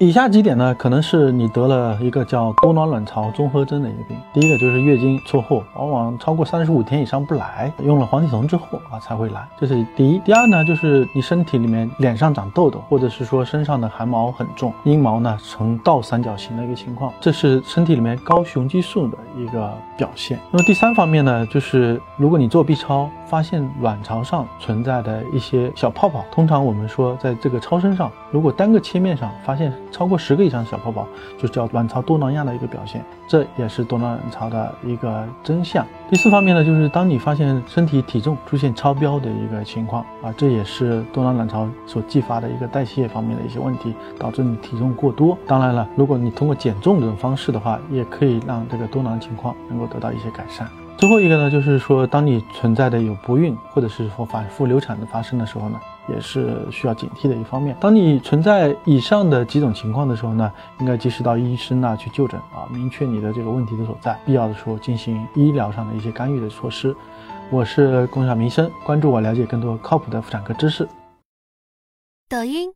以下几点呢，可能是你得了一个叫多囊卵巢综合征的一个病。第一个就是月经错后，往往超过三十五天以上不来，用了黄体酮之后啊才会来，这是第一。第二呢，就是你身体里面脸上长痘痘，或者是说身上的汗毛很重，阴毛呢呈倒三角形的一个情况，这是身体里面高雄激素的一个表现。那么第三方面呢，就是如果你做 B 超发现卵巢上存在的一些小泡泡，通常我们说在这个超声上，如果单个切面上发现。超过十个以上的小泡泡，就叫卵巢多囊样的一个表现，这也是多囊卵巢的一个真相。第四方面呢，就是当你发现身体体重出现超标的一个情况啊，这也是多囊卵巢所继发的一个代谢方面的一些问题，导致你体重过多。当然了，如果你通过减重这种方式的话，也可以让这个多囊情况能够得到一些改善。最后一个呢，就是说，当你存在的有不孕或者是说反复流产的发生的时候呢，也是需要警惕的一方面。当你存在以上的几种情况的时候呢，应该及时到医生那去就诊啊，明确你的这个问题的所在，必要的时候进行医疗上的一些干预的措施。我是龚小明生，关注我，了解更多靠谱的妇产科知识。抖音。